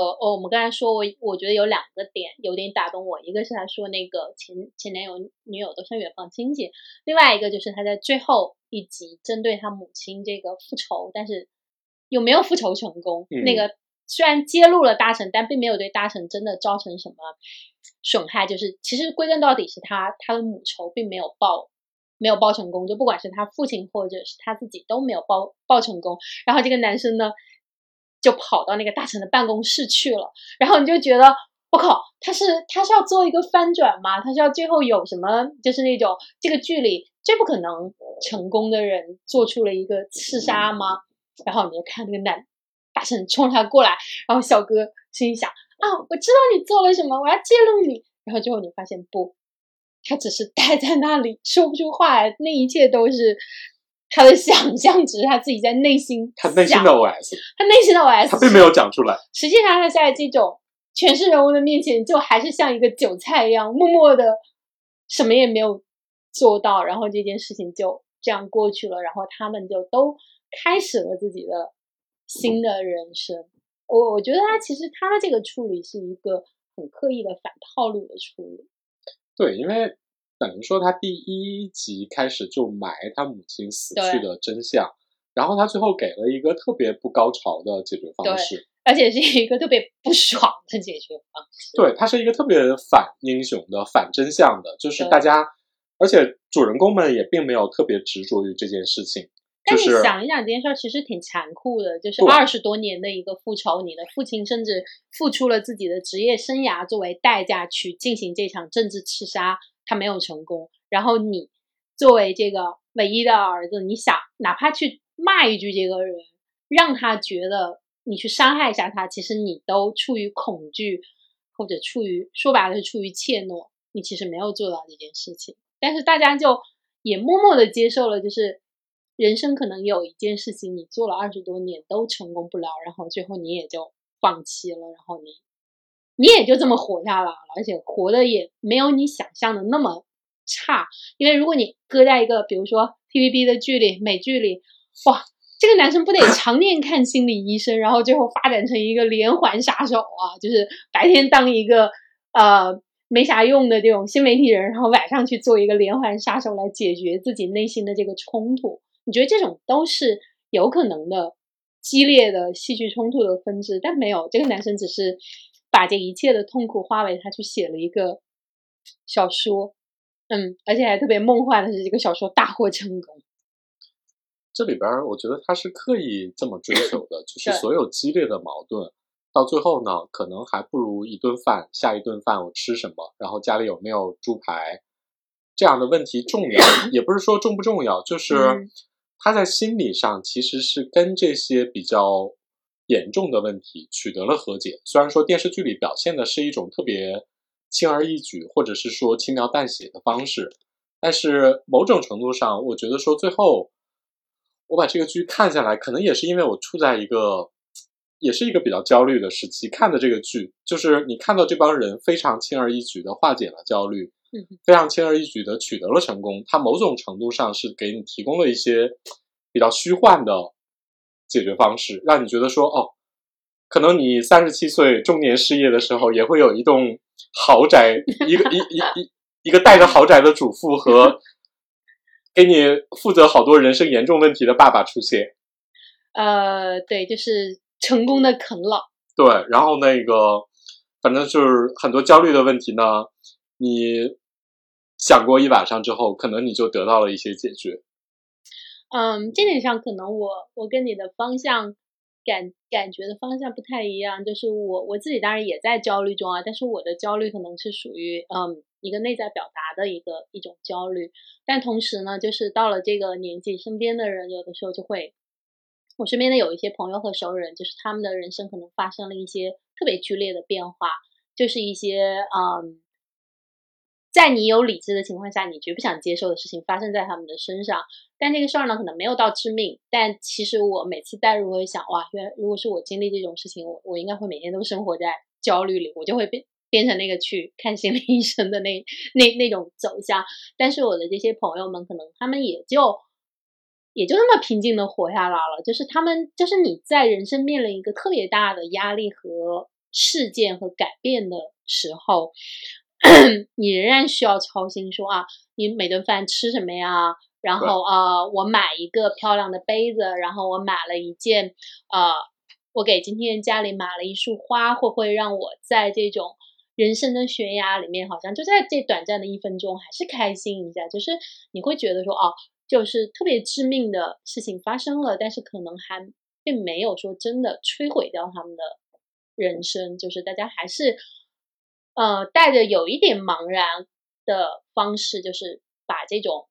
呃哦，我们刚才说，我我觉得有两个点有点打动我，一个是他说那个前前男友女友都像远房亲戚，另外一个就是他在最后一集针对他母亲这个复仇，但是有没有复仇成功？那个虽然揭露了大臣，但并没有对大臣真的造成什么损害，就是其实归根到底是他他的母仇并没有报。没有报成功，就不管是他父亲或者是他自己都没有报报成功。然后这个男生呢，就跑到那个大臣的办公室去了。然后你就觉得，我靠，他是他是要做一个翻转吗？他是要最后有什么？就是那种这个剧里最不可能成功的人做出了一个刺杀吗？然后你就看那个男大臣冲他过来，然后小哥心想啊，我知道你做了什么，我要揭露你。然后最后你发现不。他只是待在那里说不出话来，那一切都是他的想象，只是他自己在内心。他内心的 OS，他内心的 OS，他并没有讲出来。实际上，他在这种全是人物的面前，就还是像一个韭菜一样，默默的，什么也没有做到，然后这件事情就这样过去了，然后他们就都开始了自己的新的人生。我我觉得他其实他的这个处理是一个很刻意的反套路的处理。对，因为等于说他第一集开始就埋他母亲死去的真相，然后他最后给了一个特别不高潮的解决方式，而且是一个特别不爽的解决方式。对，他是一个特别反英雄的、反真相的，就是大家，而且主人公们也并没有特别执着于这件事情。但你想一想，这件事儿其实挺残酷的，就是二十多年的一个复仇，你的父亲甚至付出了自己的职业生涯作为代价去进行这场政治刺杀，他没有成功。然后你作为这个唯一的儿子，你想哪怕去骂一句这个人，让他觉得你去伤害一下他，其实你都出于恐惧，或者出于说白了是出于怯懦，你其实没有做到这件事情。但是大家就也默默的接受了，就是。人生可能有一件事情你做了二十多年都成功不了，然后最后你也就放弃了，然后你你也就这么活下来了，而且活的也没有你想象的那么差。因为如果你搁在一个比如说 TVB 的剧里、美剧里，哇，这个男生不得 常年看心理医生，然后最后发展成一个连环杀手啊，就是白天当一个呃没啥用的这种新媒体人，然后晚上去做一个连环杀手来解决自己内心的这个冲突。你觉得这种都是有可能的激烈的戏剧冲突的分支，但没有这个男生只是把这一切的痛苦化为他去写了一个小说，嗯，而且还特别梦幻的是这个小说大获成功。这里边我觉得他是刻意这么追求的，就是所有激烈的矛盾到最后呢，可能还不如一顿饭，下一顿饭我吃什么，然后家里有没有猪排这样的问题重要，也不是说重不重要，就是。他在心理上其实是跟这些比较严重的问题取得了和解。虽然说电视剧里表现的是一种特别轻而易举，或者是说轻描淡写的方式，但是某种程度上，我觉得说最后我把这个剧看下来，可能也是因为我处在一个也是一个比较焦虑的时期看的这个剧，就是你看到这帮人非常轻而易举的化解了焦虑。非常轻而易举的取得了成功，它某种程度上是给你提供了一些比较虚幻的解决方式，让你觉得说，哦，可能你三十七岁中年失业的时候，也会有一栋豪宅，一个一一一一个带着豪宅的主妇和 给你负责好多人生严重问题的爸爸出现。呃，对，就是成功的啃老。对，然后那个，反正就是很多焦虑的问题呢，你。想过一晚上之后，可能你就得到了一些解决。嗯，这点上可能我我跟你的方向感感觉的方向不太一样。就是我我自己当然也在焦虑中啊，但是我的焦虑可能是属于嗯一个内在表达的一个一种焦虑。但同时呢，就是到了这个年纪，身边的人有的时候就会，我身边的有一些朋友和熟人，就是他们的人生可能发生了一些特别剧烈的变化，就是一些嗯。在你有理智的情况下，你绝不想接受的事情发生在他们的身上，但这个事儿呢，可能没有到致命。但其实我每次代入，会想，哇，原来如果是我经历这种事情，我我应该会每天都生活在焦虑里，我就会变变成那个去看心理医生的那那那种走向。但是我的这些朋友们，可能他们也就也就那么平静的活下来了。就是他们，就是你在人生面临一个特别大的压力和事件和改变的时候，你仍然需要操心说啊，你每顿饭吃什么呀？然后啊，我买一个漂亮的杯子，然后我买了一件啊，我给今天家里买了一束花，会不会让我在这种人生的悬崖里面，好像就在这短暂的一分钟，还是开心一下？就是你会觉得说，哦，就是特别致命的事情发生了，但是可能还并没有说真的摧毁掉他们的人生，就是大家还是呃带着有一点茫然的方式，就是把这种。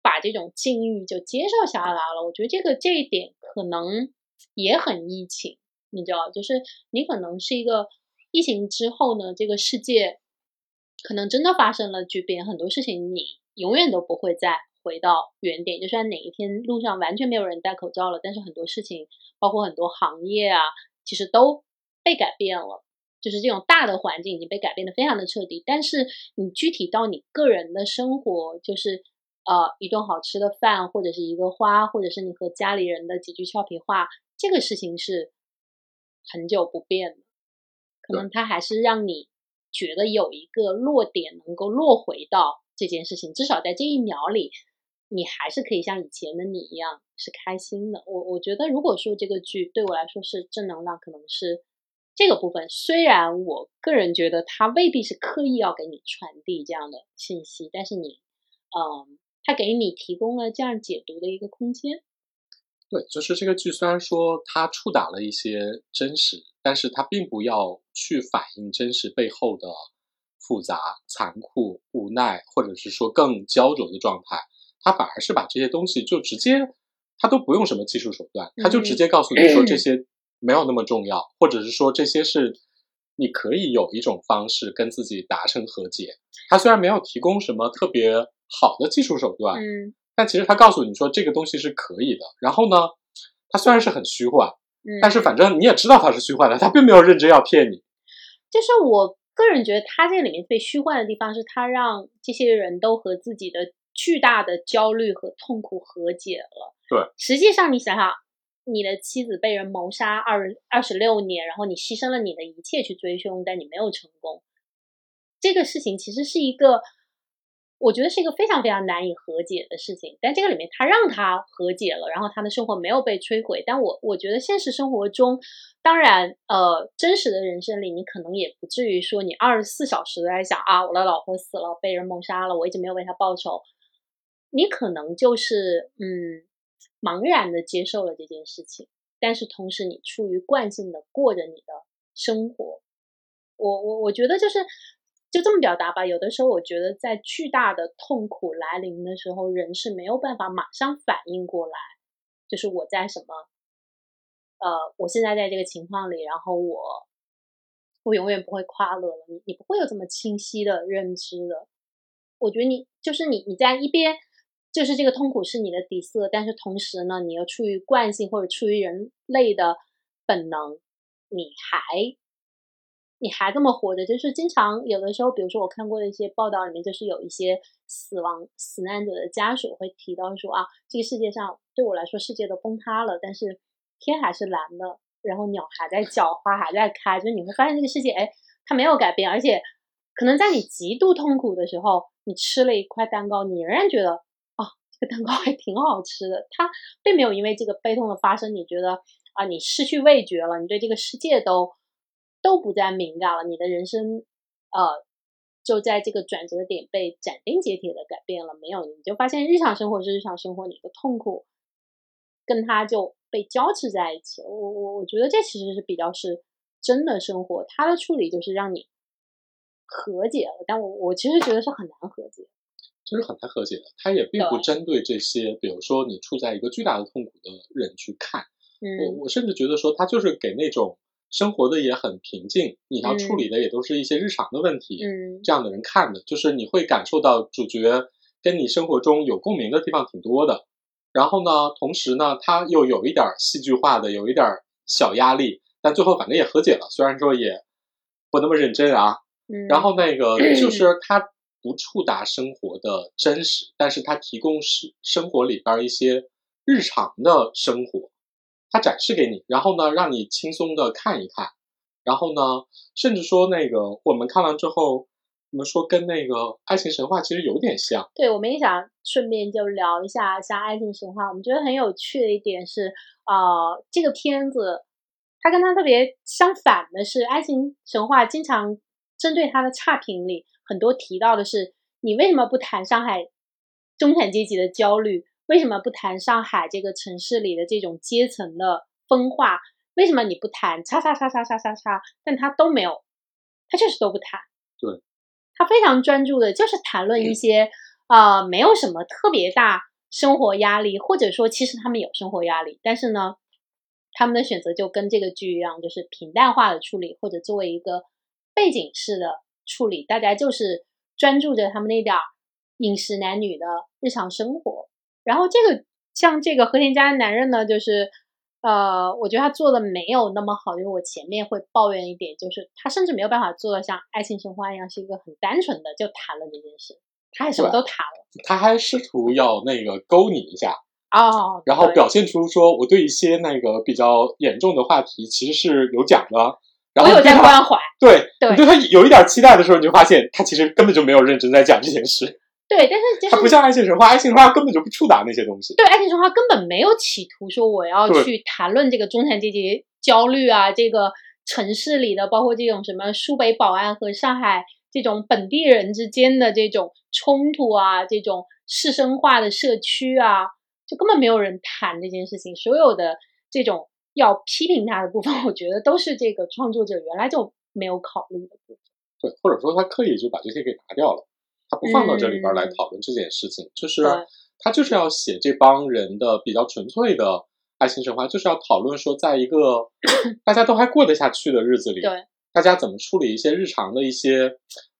把这种境遇就接受下来了，我觉得这个这一点可能也很疫情，你知道，就是你可能是一个疫情之后呢，这个世界可能真的发生了巨变，很多事情你永远都不会再回到原点。就算哪一天路上完全没有人戴口罩了，但是很多事情，包括很多行业啊，其实都被改变了，就是这种大的环境已经被改变的非常的彻底。但是你具体到你个人的生活，就是。呃，一顿好吃的饭，或者是一个花，或者是你和家里人的几句俏皮话，这个事情是很久不变的。可能它还是让你觉得有一个落点，能够落回到这件事情，至少在这一秒里，你还是可以像以前的你一样是开心的。我我觉得，如果说这个剧对我来说是正能量，可能是这个部分。虽然我个人觉得它未必是刻意要给你传递这样的信息，但是你，嗯。他给你提供了这样解读的一个空间。对，就是这个剧虽然说它触达了一些真实，但是它并不要去反映真实背后的复杂、残酷、无奈，或者是说更焦灼的状态。它反而是把这些东西就直接，它都不用什么技术手段，它就直接告诉你说这些没有那么重要，或者是说这些是你可以有一种方式跟自己达成和解。他虽然没有提供什么特别。好的技术手段，嗯，但其实他告诉你说这个东西是可以的。然后呢，他虽然是很虚幻，嗯，但是反正你也知道它是虚幻的，他并没有认真要骗你。就是我个人觉得，他这里面被虚幻的地方是，他让这些人都和自己的巨大的焦虑和痛苦和解了。对，实际上你想想，你的妻子被人谋杀二二十六年，然后你牺牲了你的一切去追凶，但你没有成功，这个事情其实是一个。我觉得是一个非常非常难以和解的事情，但这个里面他让他和解了，然后他的生活没有被摧毁。但我我觉得现实生活中，当然，呃，真实的人生里，你可能也不至于说你二十四小时都在想啊，我的老婆死了，被人谋杀了，我一直没有为他报仇。你可能就是嗯，茫然的接受了这件事情，但是同时你出于惯性的过着你的生活。我我我觉得就是。就这么表达吧。有的时候，我觉得在巨大的痛苦来临的时候，人是没有办法马上反应过来，就是我在什么，呃，我现在在这个情况里，然后我，我永远不会快乐了。你你不会有这么清晰的认知的。我觉得你就是你，你在一边，就是这个痛苦是你的底色，但是同时呢，你又出于惯性或者出于人类的本能，你还。你还这么活着，就是经常有的时候，比如说我看过的一些报道里面，就是有一些死亡死难者的家属会提到说啊，这个世界上对我来说世界都崩塌了，但是天还是蓝的，然后鸟还在叫，花还在开，就是你会发现这个世界，哎，它没有改变，而且可能在你极度痛苦的时候，你吃了一块蛋糕，你仍然觉得，这蛋糕还挺好吃的，它并没有因为这个悲痛的发生，你觉得啊，你失去味觉了，你对这个世界都。都不再敏感了，你的人生，呃，就在这个转折点被斩钉截铁的改变了。没有，你就发现日常生活是日常生活，你的痛苦跟它就被交织在一起。我我我觉得这其实是比较是真的生活，它的处理就是让你和解了。但我我其实觉得是很难和解，就是很难和解的。它也并不针对这些，比如说你处在一个巨大的痛苦的人去看。我我甚至觉得说，它就是给那种。生活的也很平静，你要处理的也都是一些日常的问题。嗯，这样的人看的，就是你会感受到主角跟你生活中有共鸣的地方挺多的。然后呢，同时呢，他又有一点戏剧化的，有一点小压力，但最后反正也和解了，虽然说也不那么认真啊。嗯，然后那个就是他不触达生活的真实，但是它提供是生活里边一些日常的生活。它展示给你，然后呢，让你轻松的看一看，然后呢，甚至说那个我们看完之后，我们说跟那个爱情神话其实有点像。对，我们也想顺便就聊一下像爱情神话。我们觉得很有趣的一点是，呃，这个片子它跟它特别相反的是，爱情神话经常针对他的差评里很多提到的是，你为什么不谈上海中产阶级的焦虑？为什么不谈上海这个城市里的这种阶层的分化？为什么你不谈叉叉叉叉叉叉叉？但他都没有，他确实都不谈。对，他非常专注的，就是谈论一些呃没有什么特别大生活压力，或者说其实他们有生活压力，但是呢，他们的选择就跟这个剧一样，就是平淡化的处理，或者作为一个背景式的处理，大家就是专注着他们那点饮食男女的日常生活。然后这个像这个和田家的男人呢，就是呃，我觉得他做的没有那么好，因为我前面会抱怨一点，就是他甚至没有办法做到像爱情神话一样，是一个很单纯的就谈了这件事，他还什么都谈了，他还试图要那个勾你一下哦，然后表现出说我对一些那个比较严重的话题其实是有讲的，然后我有在关怀，对对，你对他有一点期待的时候，你就发现他其实根本就没有认真在讲这件事。对，但是就是它不像爱情神话，爱情神话根本就不触达那些东西。对，爱情神话根本没有企图说我要去谈论这个中产阶级焦虑啊，这个城市里的，包括这种什么苏北保安和上海这种本地人之间的这种冲突啊，这种市生化的社区啊，就根本没有人谈这件事情。所有的这种要批评他的部分，我觉得都是这个创作者原来就没有考虑的部分。对，或者说他刻意就把这些给拿掉了。他不放到这里边来讨论这件事情，就是他就是要写这帮人的比较纯粹的爱情神话，就是要讨论说，在一个 大家都还过得下去的日子里，对大家怎么处理一些日常的一些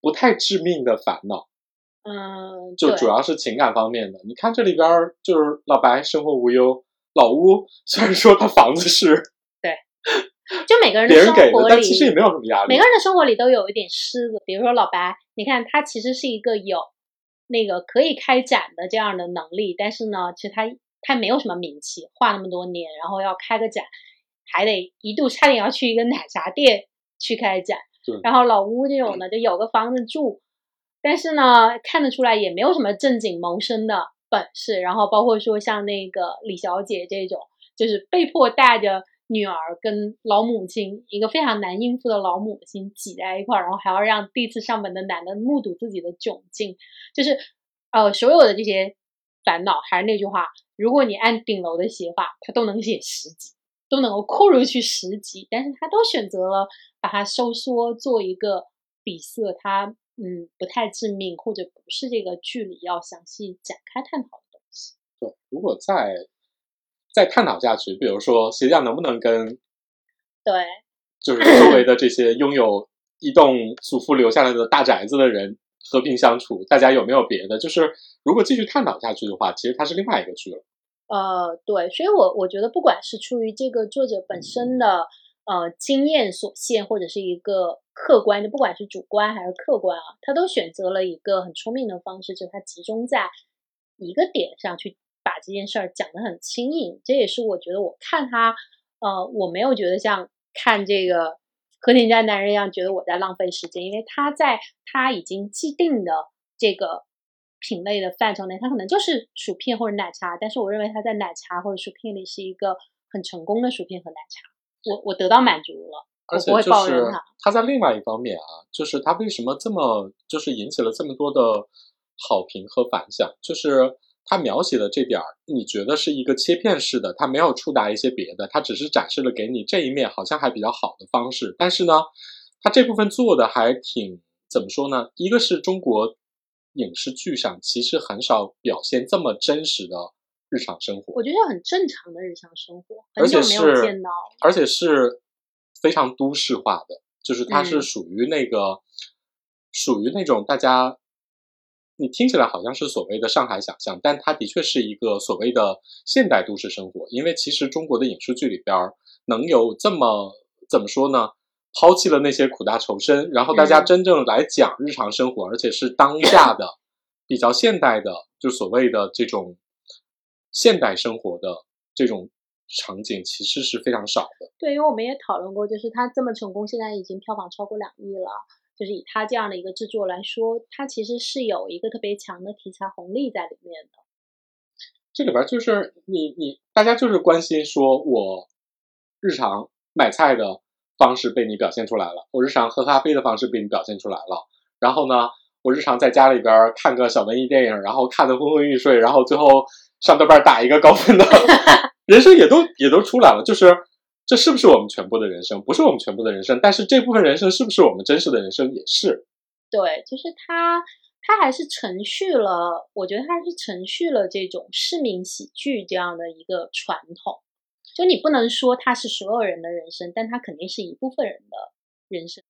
不太致命的烦恼。嗯，就主要是情感方面的。你看这里边就是老白生活无忧，老屋虽然说他房子是对。就每个人的生活里，其实也没有什么压力。每个人的生活里都有一点狮子，比如说老白，你看他其实是一个有那个可以开展的这样的能力，但是呢，其实他他没有什么名气，画那么多年，然后要开个展，还得一度差点要去一个奶茶店去开展。然后老乌这种呢，就有个房子住，但是呢，看得出来也没有什么正经谋生的本事。然后包括说像那个李小姐这种，就是被迫带着。女儿跟老母亲，一个非常难应付的老母亲挤在一块儿，然后还要让第一次上门的男的目睹自己的窘境，就是呃，所有的这些烦恼，还是那句话，如果你按顶楼的写法，他都能写十集，都能够扩入去十集，但是他都选择了把它收缩做一个底色，它嗯不太致命，或者不是这个剧里要详细展开探讨的东西。对，如果再。再探讨下去，比如说鞋匠能不能跟对，就是周围的这些拥有一栋祖父留下来的大宅子的人和平相处？大家有没有别的？就是如果继续探讨下去的话，其实它是另外一个剧了。呃，对，所以我我觉得，不管是出于这个作者本身的呃经验所限，或者是一个客观的，不管是主观还是客观啊，他都选择了一个很聪明的方式，就是他集中在一个点上去。把这件事儿讲得很轻盈，这也是我觉得我看他，呃，我没有觉得像看这个和田家男人一样，觉得我在浪费时间，因为他在他已经既定的这个品类的范畴内，他可能就是薯片或者奶茶，但是我认为他在奶茶或者薯片里是一个很成功的薯片和奶茶，我我得到满足了，我不会抱怨他。在另外一方面啊，就是他为什么这么就是引起了这么多的好评和反响，就是。他描写的这点儿，你觉得是一个切片式的，他没有触达一些别的，他只是展示了给你这一面，好像还比较好的方式。但是呢，他这部分做的还挺怎么说呢？一个是中国影视剧上其实很少表现这么真实的日常生活，我觉得很正常的日常生活，而且没有见到，而且是非常都市化的，就是它是属于那个属于那种大家。你听起来好像是所谓的上海想象，但它的确是一个所谓的现代都市生活。因为其实中国的影视剧里边能有这么怎么说呢？抛弃了那些苦大仇深，然后大家真正来讲日常生活，而且是当下的比较现代的，就所谓的这种现代生活的这种场景其实是非常少的。对，因为我们也讨论过，就是他这么成功，现在已经票房超过两亿了。就是以他这样的一个制作来说，他其实是有一个特别强的题材红利在里面的。这里边就是你你大家就是关心说，我日常买菜的方式被你表现出来了，我日常喝咖啡的方式被你表现出来了，然后呢，我日常在家里边看个小文艺电影，然后看的昏昏欲睡，然后最后上豆瓣打一个高分的人生也都也都出来了，就是。这是不是我们全部的人生？不是我们全部的人生，但是这部分人生是不是我们真实的人生？也是。对，就是他，他还是承续了，我觉得他是承续了这种市民喜剧这样的一个传统。就你不能说他是所有人的人生，但他肯定是一部分人的人生。